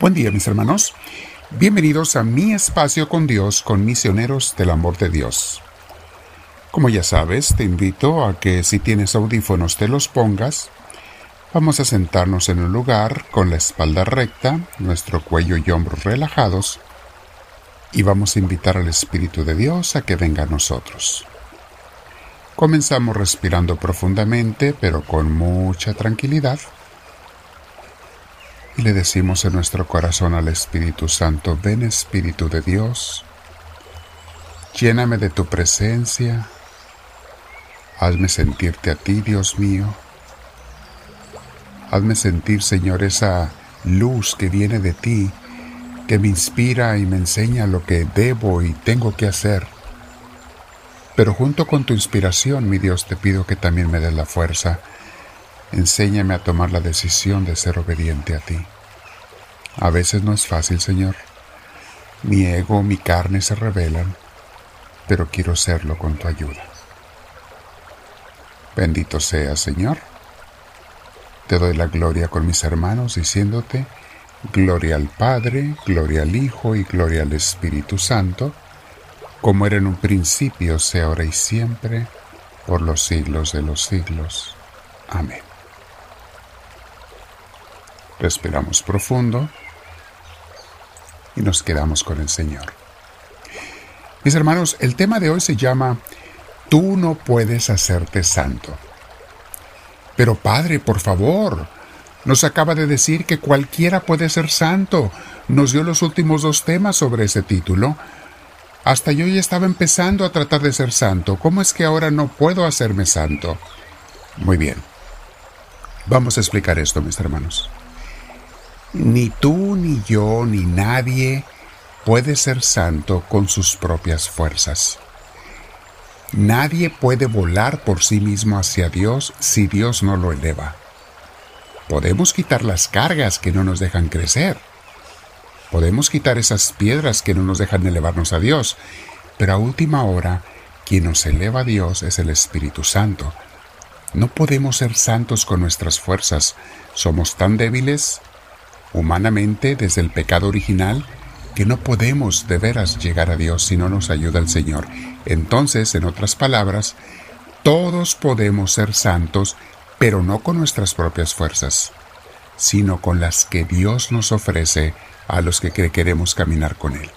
Buen día mis hermanos, bienvenidos a mi espacio con Dios con misioneros del amor de Dios. Como ya sabes, te invito a que si tienes audífonos te los pongas. Vamos a sentarnos en un lugar con la espalda recta, nuestro cuello y hombros relajados, y vamos a invitar al Espíritu de Dios a que venga a nosotros. Comenzamos respirando profundamente, pero con mucha tranquilidad y le decimos en nuestro corazón al Espíritu Santo, ven Espíritu de Dios, lléname de tu presencia, hazme sentirte a ti, Dios mío, hazme sentir, Señor, esa luz que viene de ti, que me inspira y me enseña lo que debo y tengo que hacer. Pero junto con tu inspiración, mi Dios, te pido que también me des la fuerza Enséñame a tomar la decisión de ser obediente a ti. A veces no es fácil, Señor. Mi ego, mi carne se rebelan, pero quiero serlo con tu ayuda. Bendito sea, Señor. Te doy la gloria con mis hermanos diciéndote, gloria al Padre, gloria al Hijo y gloria al Espíritu Santo, como era en un principio, sea ahora y siempre, por los siglos de los siglos. Amén. Respiramos profundo y nos quedamos con el Señor. Mis hermanos, el tema de hoy se llama Tú no puedes hacerte santo. Pero Padre, por favor, nos acaba de decir que cualquiera puede ser santo. Nos dio los últimos dos temas sobre ese título. Hasta yo ya estaba empezando a tratar de ser santo. ¿Cómo es que ahora no puedo hacerme santo? Muy bien. Vamos a explicar esto, mis hermanos. Ni tú, ni yo, ni nadie puede ser santo con sus propias fuerzas. Nadie puede volar por sí mismo hacia Dios si Dios no lo eleva. Podemos quitar las cargas que no nos dejan crecer. Podemos quitar esas piedras que no nos dejan elevarnos a Dios. Pero a última hora, quien nos eleva a Dios es el Espíritu Santo. No podemos ser santos con nuestras fuerzas. Somos tan débiles humanamente desde el pecado original que no podemos de veras llegar a Dios si no nos ayuda el Señor. Entonces, en otras palabras, todos podemos ser santos, pero no con nuestras propias fuerzas, sino con las que Dios nos ofrece a los que queremos caminar con Él.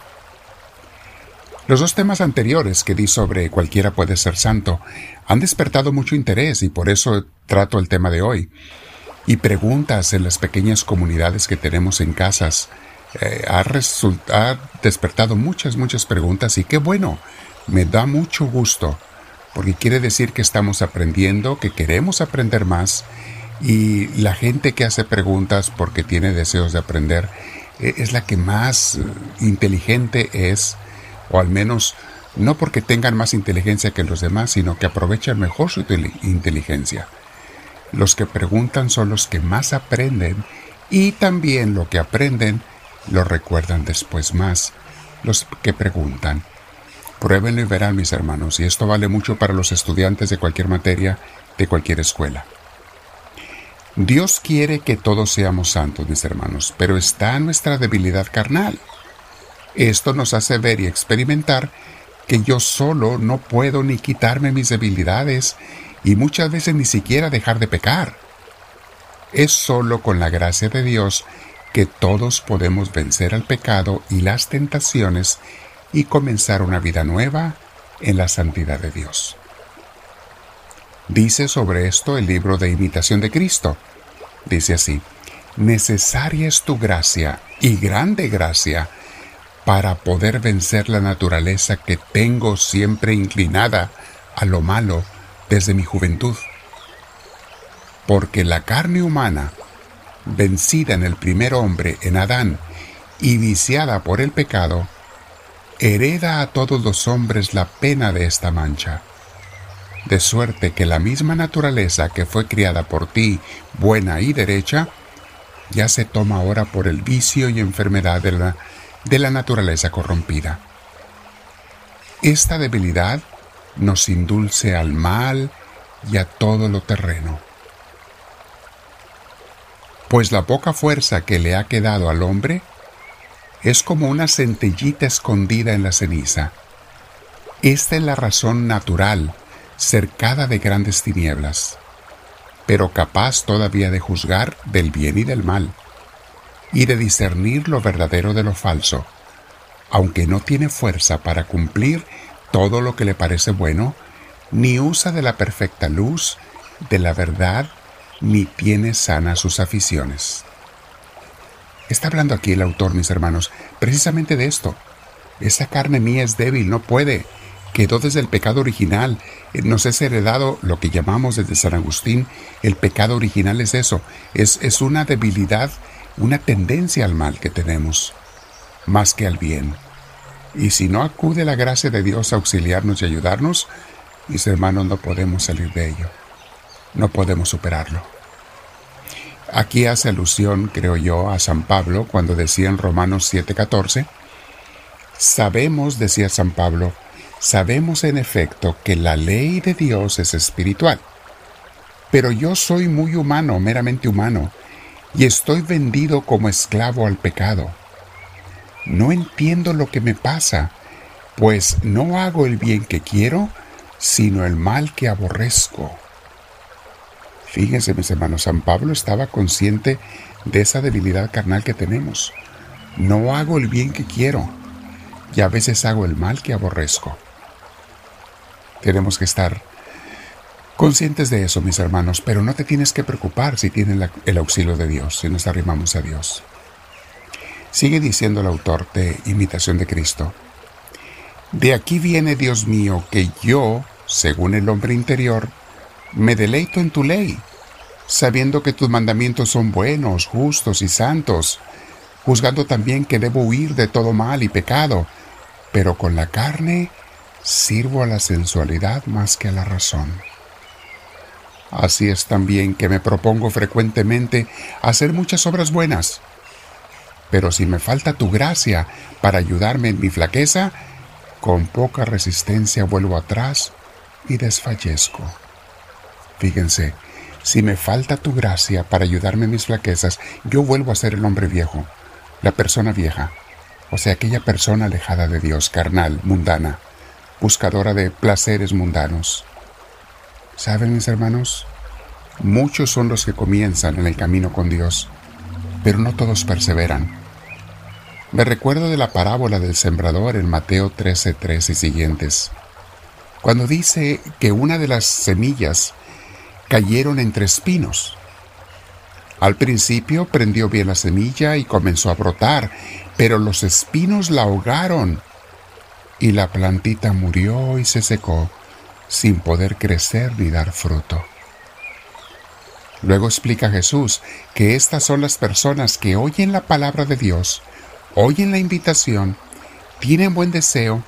Los dos temas anteriores que di sobre cualquiera puede ser santo han despertado mucho interés y por eso trato el tema de hoy y preguntas en las pequeñas comunidades que tenemos en casas. Eh, ha, ha despertado muchas, muchas preguntas y qué bueno, me da mucho gusto, porque quiere decir que estamos aprendiendo, que queremos aprender más y la gente que hace preguntas porque tiene deseos de aprender e, es la que más eh, inteligente es, o al menos no porque tengan más inteligencia que los demás, sino que aprovechan mejor su inteligencia. Los que preguntan son los que más aprenden y también lo que aprenden lo recuerdan después más. Los que preguntan. Pruébenlo y verán, mis hermanos, y esto vale mucho para los estudiantes de cualquier materia, de cualquier escuela. Dios quiere que todos seamos santos, mis hermanos, pero está nuestra debilidad carnal. Esto nos hace ver y experimentar que yo solo no puedo ni quitarme mis debilidades y muchas veces ni siquiera dejar de pecar. Es solo con la gracia de Dios que todos podemos vencer al pecado y las tentaciones y comenzar una vida nueva en la santidad de Dios. Dice sobre esto el libro de imitación de Cristo. Dice así, necesaria es tu gracia y grande gracia para poder vencer la naturaleza que tengo siempre inclinada a lo malo desde mi juventud. Porque la carne humana, vencida en el primer hombre, en Adán, y viciada por el pecado, hereda a todos los hombres la pena de esta mancha. De suerte que la misma naturaleza que fue criada por ti, buena y derecha, ya se toma ahora por el vicio y enfermedad de la, de la naturaleza corrompida. Esta debilidad nos indulce al mal y a todo lo terreno. Pues la poca fuerza que le ha quedado al hombre es como una centellita escondida en la ceniza. Esta es la razón natural, cercada de grandes tinieblas, pero capaz todavía de juzgar del bien y del mal, y de discernir lo verdadero de lo falso, aunque no tiene fuerza para cumplir todo lo que le parece bueno, ni usa de la perfecta luz, de la verdad, ni tiene sanas sus aficiones. Está hablando aquí el autor, mis hermanos, precisamente de esto. Esa carne mía es débil, no puede. Quedó desde el pecado original. Eh, nos es heredado lo que llamamos desde San Agustín. El pecado original es eso. Es, es una debilidad, una tendencia al mal que tenemos, más que al bien. Y si no acude la gracia de Dios a auxiliarnos y ayudarnos, mis hermanos, no podemos salir de ello. No podemos superarlo. Aquí hace alusión, creo yo, a San Pablo cuando decía en Romanos 7:14, Sabemos, decía San Pablo, sabemos en efecto que la ley de Dios es espiritual, pero yo soy muy humano, meramente humano, y estoy vendido como esclavo al pecado. No entiendo lo que me pasa, pues no hago el bien que quiero, sino el mal que aborrezco. Fíjense, mis hermanos, San Pablo estaba consciente de esa debilidad carnal que tenemos. No hago el bien que quiero y a veces hago el mal que aborrezco. Tenemos que estar conscientes de eso, mis hermanos, pero no te tienes que preocupar si tienes el auxilio de Dios, si nos arrimamos a Dios. Sigue diciendo el autor de Imitación de Cristo. De aquí viene, Dios mío, que yo, según el hombre interior, me deleito en tu ley, sabiendo que tus mandamientos son buenos, justos y santos, juzgando también que debo huir de todo mal y pecado, pero con la carne sirvo a la sensualidad más que a la razón. Así es también que me propongo frecuentemente hacer muchas obras buenas, pero si me falta tu gracia para ayudarme en mi flaqueza, con poca resistencia vuelvo atrás y desfallezco. Fíjense, si me falta tu gracia para ayudarme en mis flaquezas, yo vuelvo a ser el hombre viejo, la persona vieja, o sea, aquella persona alejada de Dios, carnal, mundana, buscadora de placeres mundanos. ¿Saben, mis hermanos? Muchos son los que comienzan en el camino con Dios, pero no todos perseveran. Me recuerdo de la parábola del sembrador en Mateo 13:13 y siguientes, cuando dice que una de las semillas cayeron entre espinos. Al principio prendió bien la semilla y comenzó a brotar, pero los espinos la ahogaron y la plantita murió y se secó sin poder crecer ni dar fruto. Luego explica Jesús que estas son las personas que oyen la palabra de Dios, oyen la invitación, tienen buen deseo,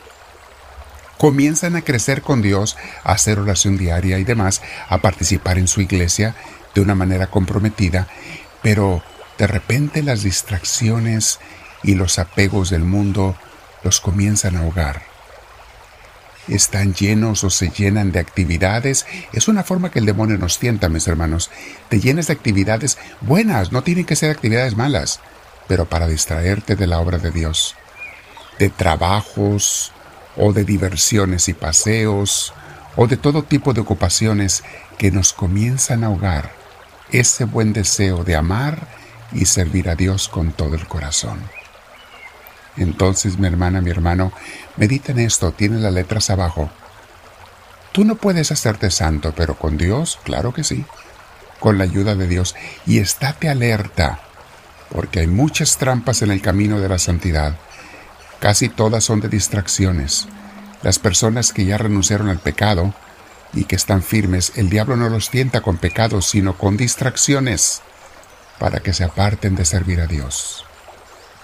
comienzan a crecer con Dios, a hacer oración diaria y demás, a participar en su iglesia de una manera comprometida, pero de repente las distracciones y los apegos del mundo los comienzan a ahogar. Están llenos o se llenan de actividades. Es una forma que el demonio nos tienta, mis hermanos. Te llenas de actividades buenas, no tienen que ser actividades malas, pero para distraerte de la obra de Dios. De trabajos, o de diversiones y paseos, o de todo tipo de ocupaciones que nos comienzan a ahogar ese buen deseo de amar y servir a Dios con todo el corazón. Entonces, mi hermana, mi hermano, medita en esto, tiene las letras abajo. Tú no puedes hacerte santo, pero con Dios, claro que sí, con la ayuda de Dios, y estate alerta, porque hay muchas trampas en el camino de la santidad Casi todas son de distracciones. Las personas que ya renunciaron al pecado y que están firmes, el diablo no los tienta con pecados, sino con distracciones, para que se aparten de servir a Dios.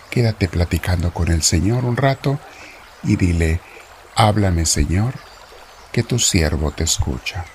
Quédate platicando con el Señor un rato y dile, háblame Señor, que tu siervo te escucha.